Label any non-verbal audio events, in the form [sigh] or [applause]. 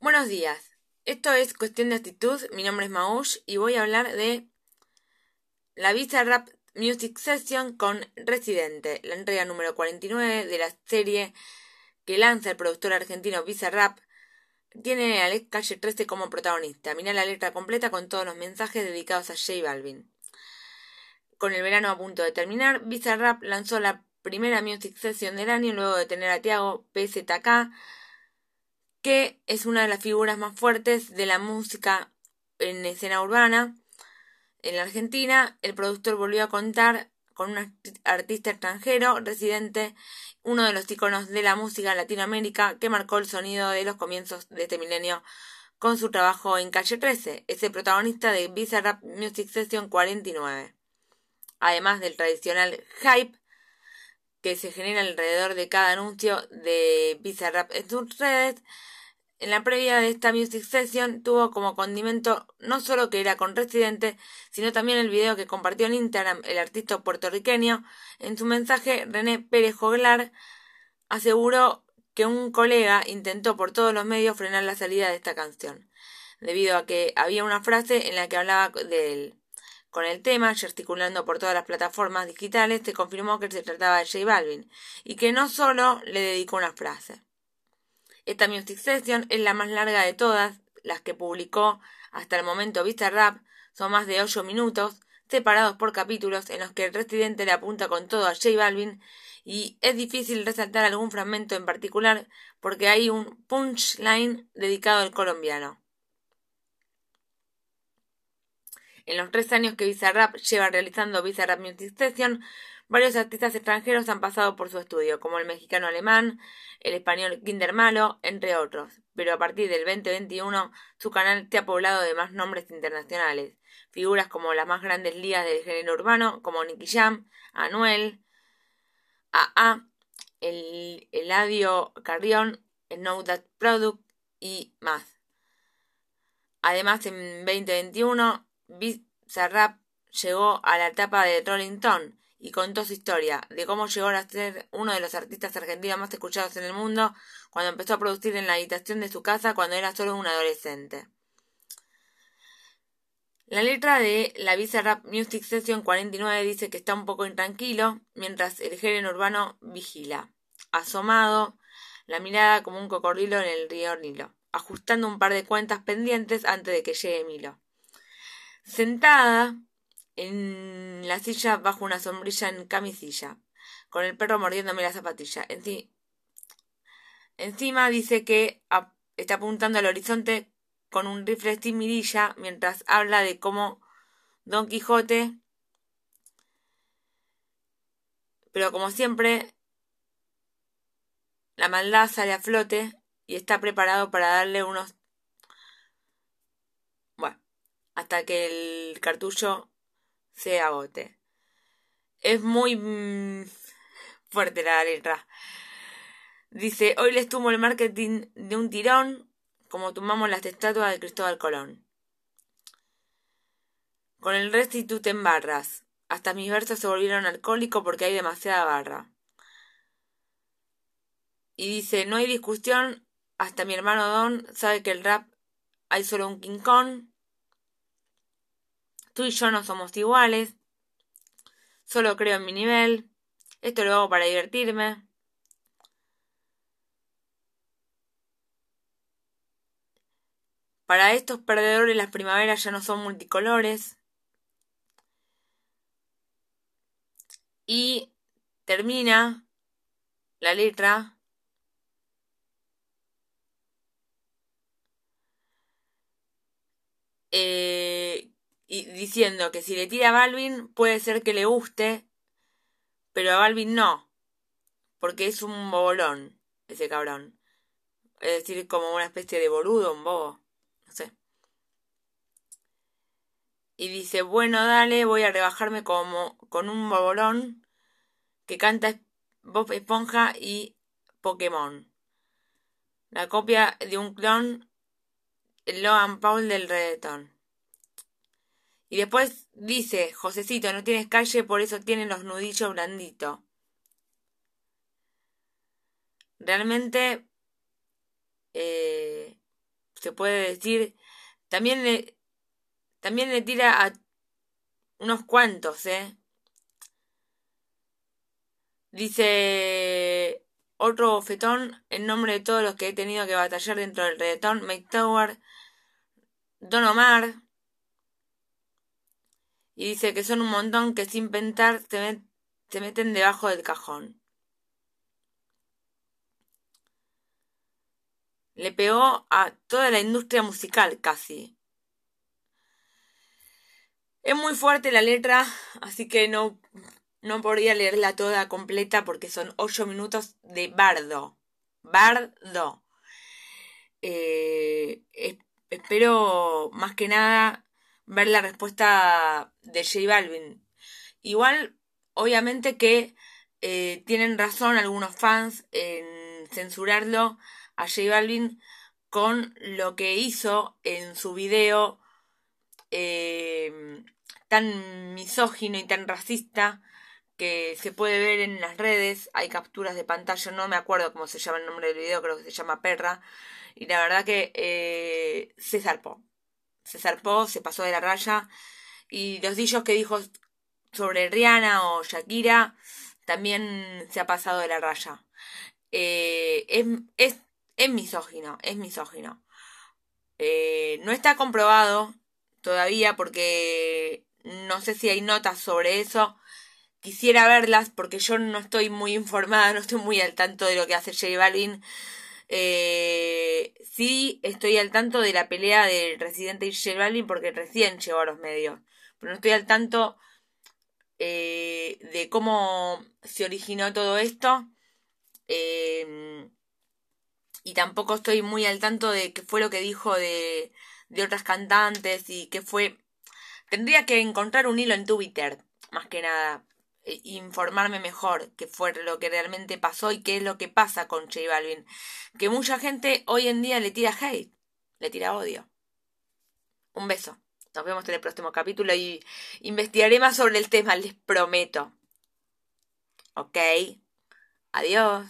Buenos días. Esto es Cuestión de Actitud. Mi nombre es Maush y voy a hablar de la Visa Rap Music Session con Residente, la entrega número 49 de la serie que lanza el productor argentino Visa Rap. Tiene a Calle 13 como protagonista. Mira la letra completa con todos los mensajes dedicados a J Balvin. Con el verano a punto de terminar, Visa Rap lanzó la primera Music Session del año luego de tener a Tiago PZK que es una de las figuras más fuertes de la música en escena urbana. En la Argentina, el productor volvió a contar con un artista extranjero residente, uno de los iconos de la música Latinoamérica que marcó el sonido de los comienzos de este milenio con su trabajo en Calle 13, es el protagonista de Visa Rap Music Session 49. Además del tradicional hype que se genera alrededor de cada anuncio de Bizarrap en sus redes. En la previa de esta Music Session tuvo como condimento no solo que era con Residente, sino también el video que compartió en Instagram el artista puertorriqueño. En su mensaje, René Pérez Joglar aseguró que un colega intentó por todos los medios frenar la salida de esta canción, debido a que había una frase en la que hablaba de él. Con el tema, gesticulando por todas las plataformas digitales, se confirmó que se trataba de J Balvin y que no solo le dedicó una frase. Esta Music Session es la más larga de todas, las que publicó hasta el momento Vista Rap, son más de 8 minutos, separados por capítulos en los que el residente le apunta con todo a J Balvin y es difícil resaltar algún fragmento en particular porque hay un punchline dedicado al colombiano. En los tres años que Bizarrap lleva realizando Bizarrap Music Session, varios artistas extranjeros han pasado por su estudio, como el mexicano alemán, el español Kinder Malo, entre otros. Pero a partir del 2021, su canal se ha poblado de más nombres internacionales. Figuras como las más grandes ligas del género urbano, como Nicky Jam, Anuel, AA, el Eladio Carrión, el Know That Product y más. Además, en 2021 Bizarrap llegó a la etapa de Rolling Stone y contó su historia de cómo llegó a ser uno de los artistas argentinos más escuchados en el mundo cuando empezó a producir en la habitación de su casa cuando era solo un adolescente. La letra de la Bizarrap Music Session 49 dice que está un poco intranquilo mientras el género urbano vigila, asomado, la mirada como un cocodrilo en el río Nilo, ajustando un par de cuentas pendientes antes de que llegue Milo sentada en la silla bajo una sombrilla en camisilla, con el perro mordiéndome la zapatilla. encima dice que está apuntando al horizonte con un rifle de mirilla mientras habla de cómo Don Quijote, pero como siempre, la maldad sale a flote y está preparado para darle unos hasta que el cartucho se agote. Es muy mm, fuerte la letra. Dice, hoy les tumo el marketing de un tirón, como tomamos las estatuas de Cristóbal Colón. Con el resto te embarras. Hasta mis versos se volvieron alcohólicos porque hay demasiada barra. Y dice, no hay discusión, hasta mi hermano Don sabe que el rap hay solo un Kong Tú y yo no somos iguales. Solo creo en mi nivel. Esto lo hago para divertirme. Para estos perdedores las primaveras ya no son multicolores. Y termina la letra eh, y diciendo que si le tira a Balvin puede ser que le guste, pero a Balvin no, porque es un bobolón, ese cabrón. Es decir, como una especie de boludo, un bobo, no sé. Y dice, bueno, dale, voy a rebajarme como con un bobolón que canta Bob Esponja y Pokémon. La copia de un clon Logan Paul del reggaetón. Y después dice, Josecito, no tienes calle, por eso tienen los nudillos blanditos. Realmente eh, se puede decir. También le, también le tira a unos cuantos, ¿eh? Dice otro fetón en nombre de todos los que he tenido que batallar dentro del reggaetón, Mike Tower, Don Omar, y dice que son un montón que sin pensar se, se meten debajo del cajón. Le pegó a toda la industria musical casi. Es muy fuerte la letra, así que no, no podría leerla toda completa porque son ocho minutos de bardo. Bardo. Eh, espero más que nada ver la respuesta de J Balvin. Igual, obviamente que eh, tienen razón algunos fans en censurarlo a J Balvin con lo que hizo en su video eh, tan misógino y tan racista que se puede ver en las redes, hay capturas de pantalla, no me acuerdo cómo se llama el nombre del video, creo que se llama Perra, y la verdad que eh, se zarpó, se zarpó, se pasó de la raya, y los dichos que dijo sobre Rihanna o Shakira también se ha pasado de la raya. Eh, es, es, es, misógino, es misógino. Eh, no está comprobado todavía porque no sé si hay notas sobre eso. Quisiera verlas porque yo no estoy muy informada, [laughs] no estoy muy al tanto de lo que hace J Balvin. Eh, sí estoy al tanto de la pelea del Residente y porque recién llegó a los medios. Pero no estoy al tanto eh, de cómo se originó todo esto. Eh, y tampoco estoy muy al tanto de qué fue lo que dijo de, de otras cantantes y qué fue Tendría que encontrar un hilo en Twitter, más que nada, informarme mejor qué fue lo que realmente pasó y qué es lo que pasa con J Balvin. Que mucha gente hoy en día le tira hate, le tira odio. Un beso. Nos vemos en el próximo capítulo y investigaré más sobre el tema, les prometo. Ok. Adiós.